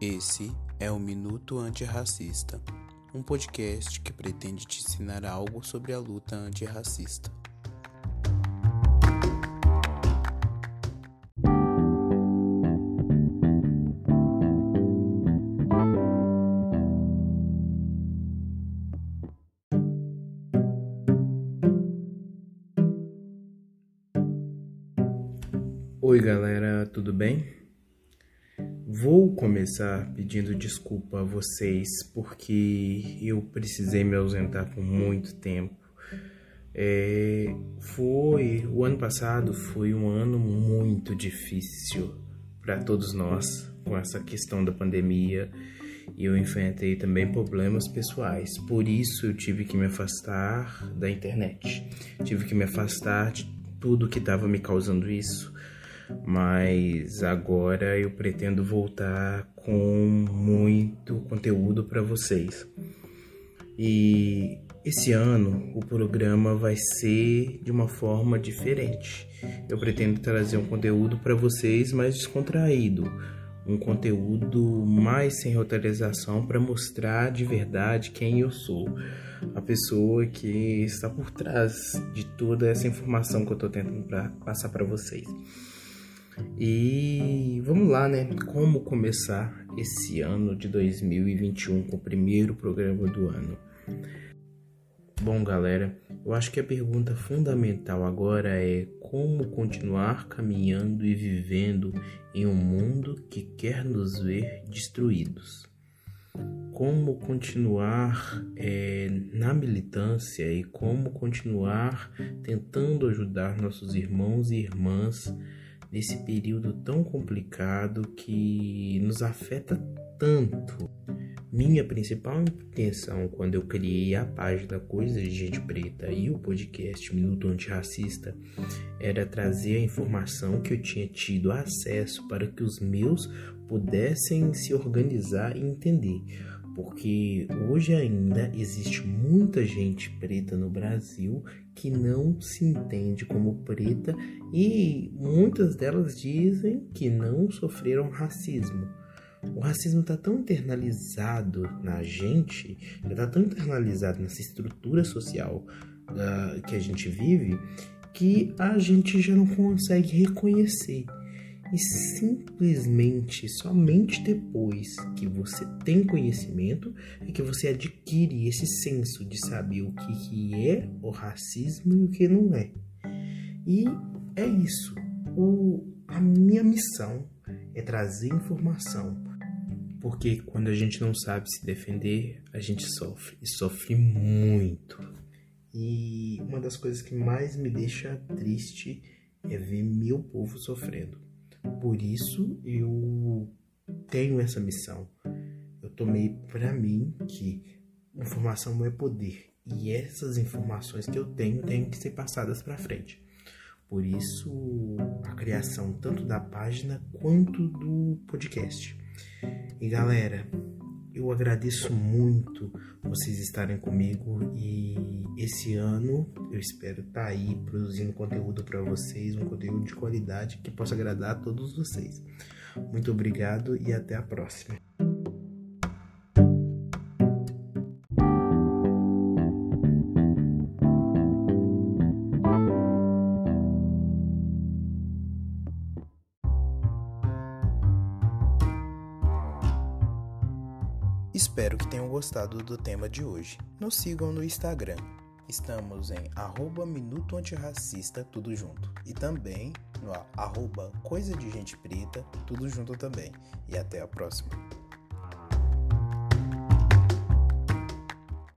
Esse é o Minuto Antirracista, um podcast que pretende te ensinar algo sobre a luta antirracista. Oi, galera, tudo bem? Vou começar pedindo desculpa a vocês porque eu precisei me ausentar por muito tempo. É, foi o ano passado foi um ano muito difícil para todos nós com essa questão da pandemia e eu enfrentei também problemas pessoais. Por isso eu tive que me afastar da internet, tive que me afastar de tudo que estava me causando isso mas agora eu pretendo voltar com muito conteúdo para vocês. E esse ano o programa vai ser de uma forma diferente. Eu pretendo trazer um conteúdo para vocês mais descontraído, um conteúdo mais sem roteirização para mostrar de verdade quem eu sou, a pessoa que está por trás de toda essa informação que eu estou tentando pra, passar para vocês. E vamos lá, né? Como começar esse ano de 2021 com o primeiro programa do ano? Bom, galera, eu acho que a pergunta fundamental agora é como continuar caminhando e vivendo em um mundo que quer nos ver destruídos. Como continuar é, na militância e como continuar tentando ajudar nossos irmãos e irmãs nesse período tão complicado que nos afeta tanto. Minha principal intenção quando eu criei a página Coisas de Gente Preta e o podcast Minuto Antirracista era trazer a informação que eu tinha tido acesso para que os meus pudessem se organizar e entender porque hoje ainda existe muita gente preta no Brasil que não se entende como preta e muitas delas dizem que não sofreram racismo. O racismo está tão internalizado na gente, está tão internalizado nessa estrutura social uh, que a gente vive, que a gente já não consegue reconhecer e simplesmente somente depois que você tem conhecimento é que você adquire esse senso de saber o que, que é o racismo e o que não é. E é isso. O, a minha missão é trazer informação. Porque quando a gente não sabe se defender, a gente sofre. E sofre muito. E uma das coisas que mais me deixa triste é ver meu povo sofrendo. Por isso eu tenho essa missão. Eu tomei para mim que informação é poder e essas informações que eu tenho têm que ser passadas para frente. Por isso a criação tanto da página quanto do podcast. E galera, eu agradeço muito vocês estarem comigo e esse ano eu espero estar tá aí produzindo conteúdo para vocês, um conteúdo de qualidade que possa agradar a todos vocês. Muito obrigado e até a próxima. Espero que tenham gostado do tema de hoje. Nos sigam no Instagram. Estamos em arroba Minuto Antirracista, tudo junto. E também no arroba Coisa de Gente Preta, tudo junto também. E até a próxima.